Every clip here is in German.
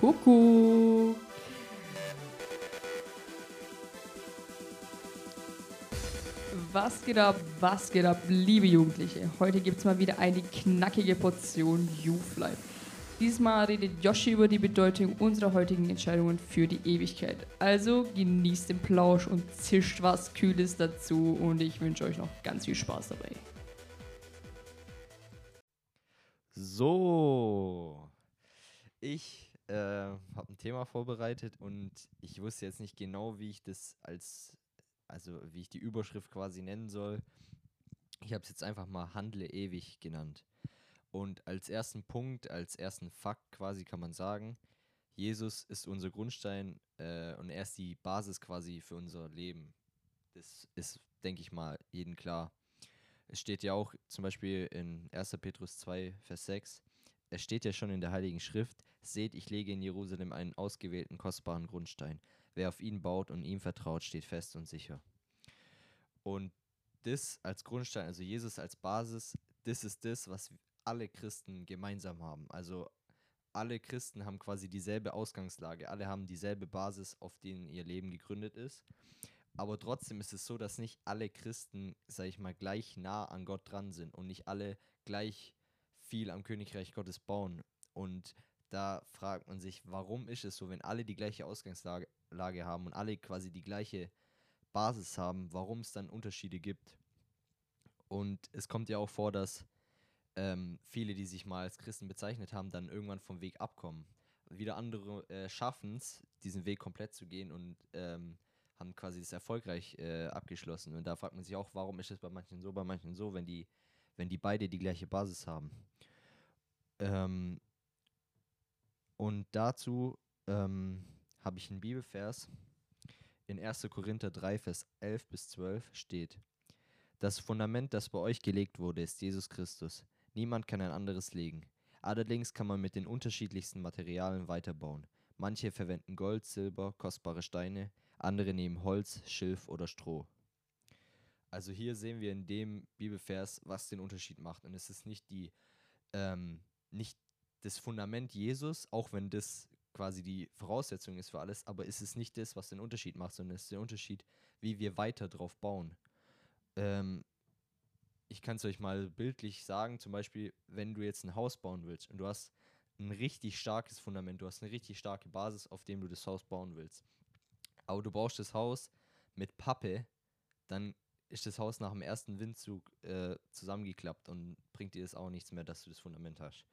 Kuckuck. Was geht ab, was geht ab, liebe Jugendliche? Heute gibt es mal wieder eine knackige Portion Youth Life. Diesmal redet Yoshi über die Bedeutung unserer heutigen Entscheidungen für die Ewigkeit. Also genießt den Plausch und zischt was Kühles dazu und ich wünsche euch noch ganz viel Spaß dabei. So, ich äh, habe ein Thema vorbereitet und ich wusste jetzt nicht genau, wie ich das als, also wie ich die Überschrift quasi nennen soll. Ich habe es jetzt einfach mal Handle ewig genannt. Und als ersten Punkt, als ersten Fakt quasi kann man sagen, Jesus ist unser Grundstein äh, und er ist die Basis quasi für unser Leben. Das ist, denke ich mal, jedem klar. Es steht ja auch zum Beispiel in 1. Petrus 2, Vers 6, es steht ja schon in der Heiligen Schrift, seht, ich lege in Jerusalem einen ausgewählten, kostbaren Grundstein. Wer auf ihn baut und ihm vertraut, steht fest und sicher. Und das als Grundstein, also Jesus als Basis, das ist das, was alle Christen gemeinsam haben. Also alle Christen haben quasi dieselbe Ausgangslage, alle haben dieselbe Basis, auf denen ihr Leben gegründet ist. Aber trotzdem ist es so, dass nicht alle Christen, sag ich mal, gleich nah an Gott dran sind und nicht alle gleich viel am Königreich Gottes bauen. Und da fragt man sich, warum ist es so, wenn alle die gleiche Ausgangslage Lage haben und alle quasi die gleiche Basis haben, warum es dann Unterschiede gibt. Und es kommt ja auch vor, dass ähm, viele, die sich mal als Christen bezeichnet haben, dann irgendwann vom Weg abkommen. Wieder andere äh, schaffen es, diesen Weg komplett zu gehen und ähm, haben quasi das erfolgreich äh, abgeschlossen. Und da fragt man sich auch, warum ist es bei manchen so, bei manchen so, wenn die, wenn die beide die gleiche Basis haben. Ähm, und dazu ähm, habe ich einen Bibelvers. In 1. Korinther 3, Vers 11 bis 12 steht: Das Fundament, das bei euch gelegt wurde, ist Jesus Christus. Niemand kann ein anderes legen. Allerdings kann man mit den unterschiedlichsten Materialien weiterbauen. Manche verwenden Gold, Silber, kostbare Steine, andere nehmen Holz, Schilf oder Stroh. Also hier sehen wir in dem Bibelvers, was den Unterschied macht. Und es ist nicht die, ähm, nicht das Fundament Jesus, auch wenn das quasi die Voraussetzung ist für alles, aber es ist nicht das, was den Unterschied macht, sondern es ist der Unterschied, wie wir weiter drauf bauen. Ähm, ich kann es euch mal bildlich sagen, zum Beispiel, wenn du jetzt ein Haus bauen willst und du hast ein richtig starkes Fundament, du hast eine richtig starke Basis, auf dem du das Haus bauen willst. Aber du baust das Haus mit Pappe, dann ist das Haus nach dem ersten Windzug äh, zusammengeklappt und bringt dir das auch nichts mehr, dass du das Fundament hast.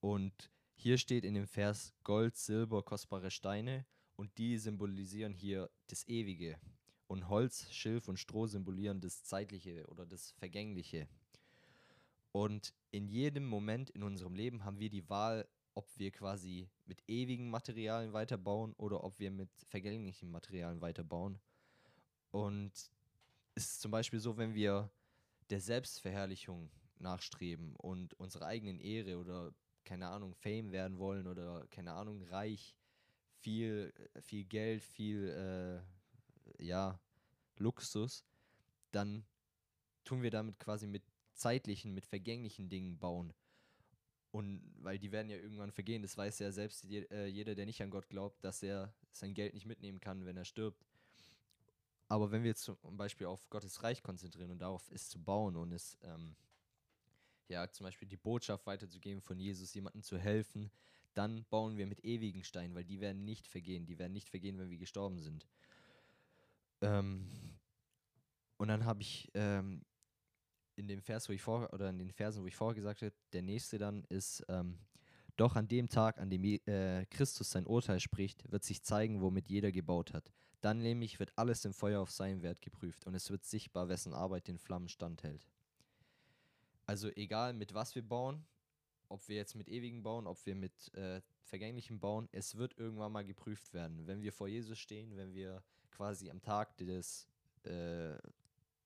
Und hier steht in dem Vers Gold, Silber, kostbare Steine und die symbolisieren hier das Ewige. Und Holz, Schilf und Stroh symbolieren das Zeitliche oder das Vergängliche. Und in jedem Moment in unserem Leben haben wir die Wahl, ob wir quasi mit ewigen Materialien weiterbauen oder ob wir mit vergänglichen Materialien weiterbauen. Und es ist zum Beispiel so, wenn wir der Selbstverherrlichung nachstreben und unsere eigenen Ehre oder keine Ahnung, Fame werden wollen oder keine Ahnung, reich, viel, viel Geld, viel äh, ja, Luxus, dann tun wir damit quasi mit zeitlichen, mit vergänglichen Dingen bauen. Und weil die werden ja irgendwann vergehen, das weiß ja selbst äh, jeder, der nicht an Gott glaubt, dass er sein Geld nicht mitnehmen kann, wenn er stirbt. Aber wenn wir jetzt zum Beispiel auf Gottes Reich konzentrieren und darauf ist zu bauen und es, ähm, ja, zum Beispiel die Botschaft weiterzugeben von Jesus, jemandem zu helfen, dann bauen wir mit ewigen Steinen, weil die werden nicht vergehen. Die werden nicht vergehen, wenn wir gestorben sind. Ähm, und dann habe ich ähm, in dem Vers, wo ich vor, oder in den Versen, wo ich vorher gesagt habe, der nächste dann ist, ähm, doch an dem Tag, an dem äh, Christus sein Urteil spricht, wird sich zeigen, womit jeder gebaut hat. Dann nämlich wird alles im Feuer auf seinen Wert geprüft und es wird sichtbar, wessen Arbeit den Flammen standhält. Also egal mit was wir bauen, ob wir jetzt mit ewigen bauen, ob wir mit äh, vergänglichem bauen, es wird irgendwann mal geprüft werden. Wenn wir vor Jesus stehen, wenn wir quasi am Tag des, äh,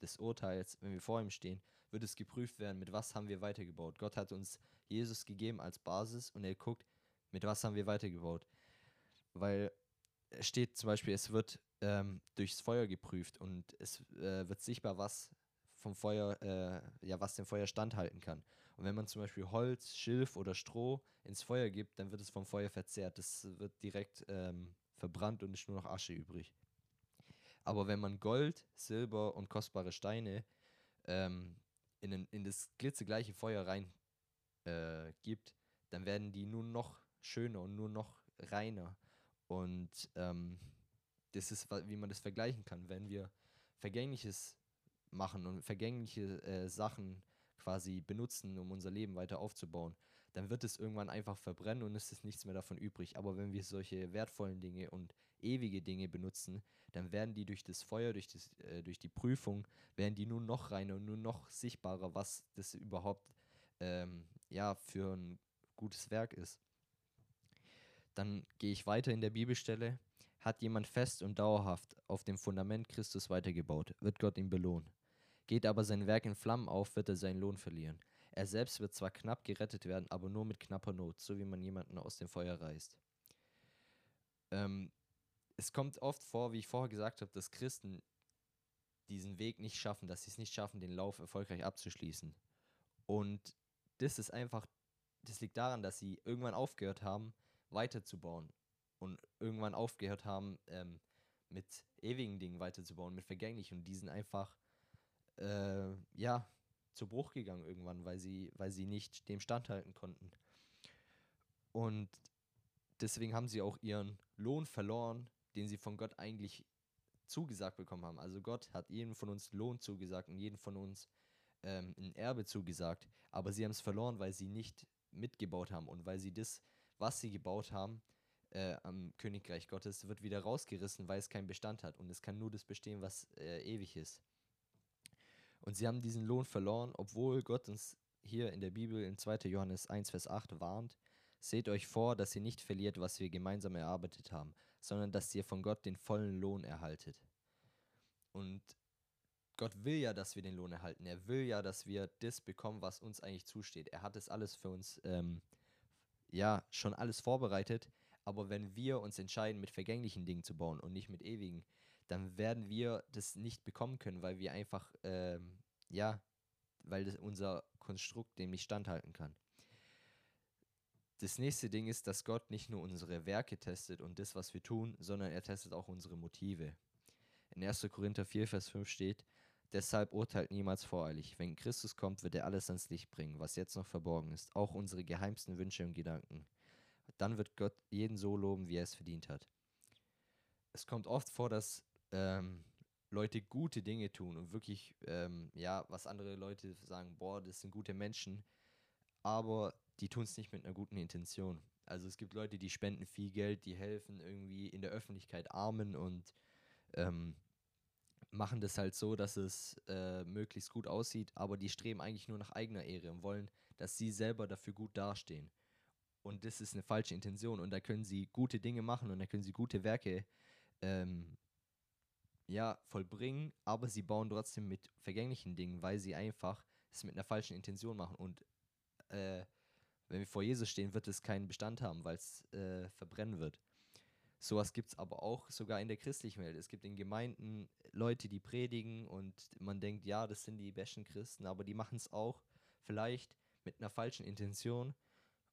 des Urteils, wenn wir vor ihm stehen, wird es geprüft werden, mit was haben wir weitergebaut. Gott hat uns Jesus gegeben als Basis und er guckt, mit was haben wir weitergebaut. Weil es steht zum Beispiel, es wird ähm, durchs Feuer geprüft und es äh, wird sichtbar, was vom Feuer, äh, ja, was dem Feuer standhalten kann. Und wenn man zum Beispiel Holz, Schilf oder Stroh ins Feuer gibt, dann wird es vom Feuer verzehrt. Das wird direkt ähm, verbrannt und ist nur noch Asche übrig. Aber wenn man Gold, Silber und kostbare Steine ähm, in, ein, in das glitzegleiche Feuer rein äh, gibt, dann werden die nur noch schöner und nur noch reiner. Und ähm, das ist, wie man das vergleichen kann. Wenn wir Vergängliches machen und vergängliche äh, Sachen quasi benutzen, um unser Leben weiter aufzubauen, dann wird es irgendwann einfach verbrennen und es ist nichts mehr davon übrig. Aber wenn wir solche wertvollen Dinge und ewige Dinge benutzen, dann werden die durch das Feuer, durch, das, äh, durch die Prüfung, werden die nur noch reiner und nur noch sichtbarer, was das überhaupt ähm, ja, für ein gutes Werk ist. Dann gehe ich weiter in der Bibelstelle. Hat jemand fest und dauerhaft auf dem Fundament Christus weitergebaut, wird Gott ihn belohnen. Geht aber sein Werk in Flammen auf, wird er seinen Lohn verlieren. Er selbst wird zwar knapp gerettet werden, aber nur mit knapper Not, so wie man jemanden aus dem Feuer reißt. Ähm, es kommt oft vor, wie ich vorher gesagt habe, dass Christen diesen Weg nicht schaffen, dass sie es nicht schaffen, den Lauf erfolgreich abzuschließen. Und das ist einfach, das liegt daran, dass sie irgendwann aufgehört haben, weiterzubauen und irgendwann aufgehört haben, ähm, mit ewigen Dingen weiterzubauen, mit vergänglichen und diesen einfach, äh, ja, zu Bruch gegangen irgendwann, weil sie, weil sie nicht dem standhalten konnten. Und deswegen haben sie auch ihren Lohn verloren, den sie von Gott eigentlich zugesagt bekommen haben. Also Gott hat jedem von uns Lohn zugesagt und jedem von uns ähm, ein Erbe zugesagt, aber sie haben es verloren, weil sie nicht mitgebaut haben und weil sie das, was sie gebaut haben, äh, am Königreich Gottes, wird wieder rausgerissen, weil es keinen Bestand hat und es kann nur das bestehen, was äh, ewig ist. Und sie haben diesen Lohn verloren, obwohl Gott uns hier in der Bibel in 2. Johannes 1, Vers 8 warnt, seht euch vor, dass ihr nicht verliert, was wir gemeinsam erarbeitet haben, sondern dass ihr von Gott den vollen Lohn erhaltet. Und Gott will ja, dass wir den Lohn erhalten. Er will ja, dass wir das bekommen, was uns eigentlich zusteht. Er hat es alles für uns, ähm, ja, schon alles vorbereitet. Aber wenn wir uns entscheiden, mit vergänglichen Dingen zu bauen und nicht mit ewigen, dann werden wir das nicht bekommen können, weil wir einfach, ähm, ja, weil das unser Konstrukt dem nicht standhalten kann. Das nächste Ding ist, dass Gott nicht nur unsere Werke testet und das, was wir tun, sondern er testet auch unsere Motive. In 1. Korinther 4, Vers 5 steht, Deshalb urteilt niemals voreilig. Wenn Christus kommt, wird er alles ans Licht bringen, was jetzt noch verborgen ist, auch unsere geheimsten Wünsche und Gedanken. Dann wird Gott jeden so loben, wie er es verdient hat. Es kommt oft vor, dass ähm, Leute gute Dinge tun und wirklich, ähm, ja, was andere Leute sagen, boah, das sind gute Menschen, aber die tun es nicht mit einer guten Intention. Also es gibt Leute, die spenden viel Geld, die helfen irgendwie in der Öffentlichkeit Armen und ähm, machen das halt so, dass es äh, möglichst gut aussieht, aber die streben eigentlich nur nach eigener Ehre und wollen, dass sie selber dafür gut dastehen. Und das ist eine falsche Intention und da können sie gute Dinge machen und da können sie gute Werke ähm, ja, vollbringen, aber sie bauen trotzdem mit vergänglichen Dingen, weil sie einfach es mit einer falschen Intention machen. Und äh, wenn wir vor Jesus stehen, wird es keinen Bestand haben, weil es äh, verbrennen wird. Sowas gibt es aber auch sogar in der christlichen Welt. Es gibt in Gemeinden Leute, die predigen und man denkt, ja, das sind die besten Christen, aber die machen es auch vielleicht mit einer falschen Intention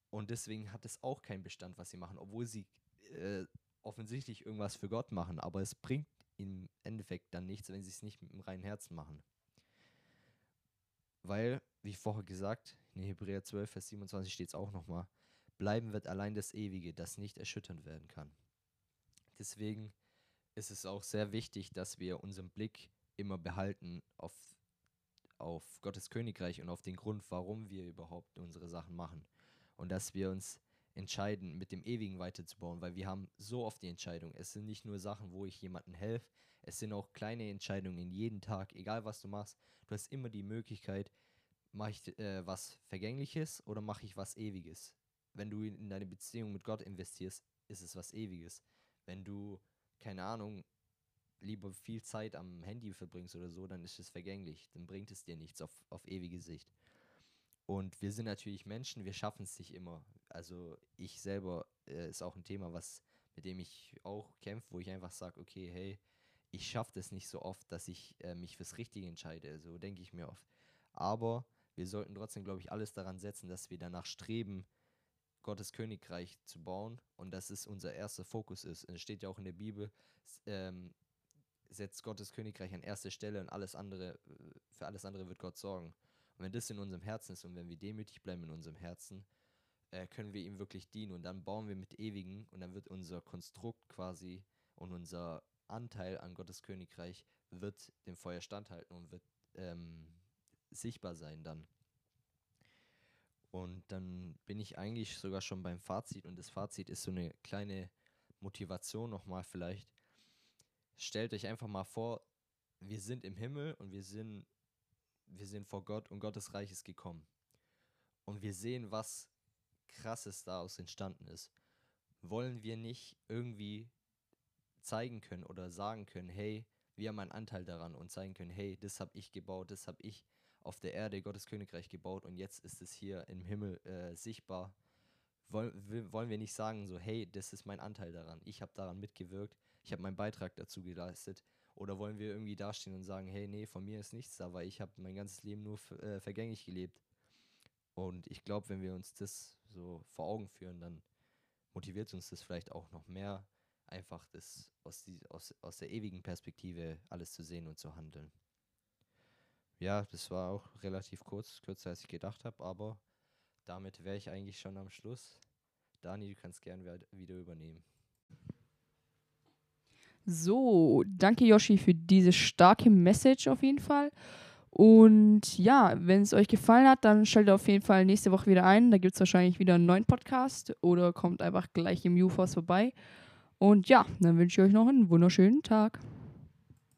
und deswegen hat es auch keinen Bestand, was sie machen, obwohl sie äh, offensichtlich irgendwas für Gott machen, aber es bringt im Endeffekt dann nichts, wenn sie es nicht mit dem reinen Herzen machen. Weil, wie vorher gesagt, in Hebräer 12, Vers 27 steht es auch nochmal, bleiben wird allein das Ewige, das nicht erschüttern werden kann. Deswegen ist es auch sehr wichtig, dass wir unseren Blick immer behalten auf, auf Gottes Königreich und auf den Grund, warum wir überhaupt unsere Sachen. Und dass wir uns entscheiden, mit dem Ewigen weiterzubauen, weil wir haben so oft die Entscheidung. Es sind nicht nur Sachen, wo ich jemandem helfe, es sind auch kleine Entscheidungen jeden Tag, egal was du machst. Du hast immer die Möglichkeit, mache ich äh, was Vergängliches oder mache ich was Ewiges. Wenn du in deine Beziehung mit Gott investierst, ist es was Ewiges. Wenn du, keine Ahnung, lieber viel Zeit am Handy verbringst oder so, dann ist es vergänglich. Dann bringt es dir nichts auf, auf ewige Sicht. Und wir sind natürlich Menschen, wir schaffen es nicht immer. Also ich selber äh, ist auch ein Thema, was mit dem ich auch kämpfe, wo ich einfach sage, okay, hey, ich schaffe das nicht so oft, dass ich äh, mich fürs Richtige entscheide. So denke ich mir oft. Aber wir sollten trotzdem, glaube ich, alles daran setzen, dass wir danach streben, Gottes Königreich zu bauen und dass es unser erster Fokus ist. Es steht ja auch in der Bibel, ähm, setzt Gottes Königreich an erste Stelle und alles andere, für alles andere wird Gott sorgen. Und wenn das in unserem Herzen ist und wenn wir demütig bleiben in unserem Herzen, äh, können wir ihm wirklich dienen und dann bauen wir mit Ewigen und dann wird unser Konstrukt quasi und unser Anteil an Gottes Königreich wird dem Feuer standhalten und wird ähm, sichtbar sein dann. Und dann bin ich eigentlich sogar schon beim Fazit und das Fazit ist so eine kleine Motivation nochmal vielleicht. Stellt euch einfach mal vor, wir sind im Himmel und wir sind, wir sind vor Gott und Gottes Reich ist gekommen. Und wir sehen, was krasses daraus entstanden ist. Wollen wir nicht irgendwie zeigen können oder sagen können, hey, wir haben einen Anteil daran und zeigen können, hey, das habe ich gebaut, das habe ich auf der Erde Gottes Königreich gebaut und jetzt ist es hier im Himmel äh, sichtbar. Wollen, wollen wir nicht sagen, so, hey, das ist mein Anteil daran, ich habe daran mitgewirkt, ich habe meinen Beitrag dazu geleistet. Oder wollen wir irgendwie dastehen und sagen, hey, nee, von mir ist nichts weil ich habe mein ganzes Leben nur äh, vergänglich gelebt. Und ich glaube, wenn wir uns das so vor Augen führen, dann motiviert uns das vielleicht auch noch mehr, einfach das aus, die, aus, aus der ewigen Perspektive alles zu sehen und zu handeln. Ja, das war auch relativ kurz, kürzer als ich gedacht habe, aber damit wäre ich eigentlich schon am Schluss. Dani, du kannst gern wieder übernehmen. So, danke Yoshi für diese starke Message auf jeden Fall. Und ja, wenn es euch gefallen hat, dann schaltet auf jeden Fall nächste Woche wieder ein. Da gibt es wahrscheinlich wieder einen neuen Podcast oder kommt einfach gleich im UFOS vorbei. Und ja, dann wünsche ich euch noch einen wunderschönen Tag.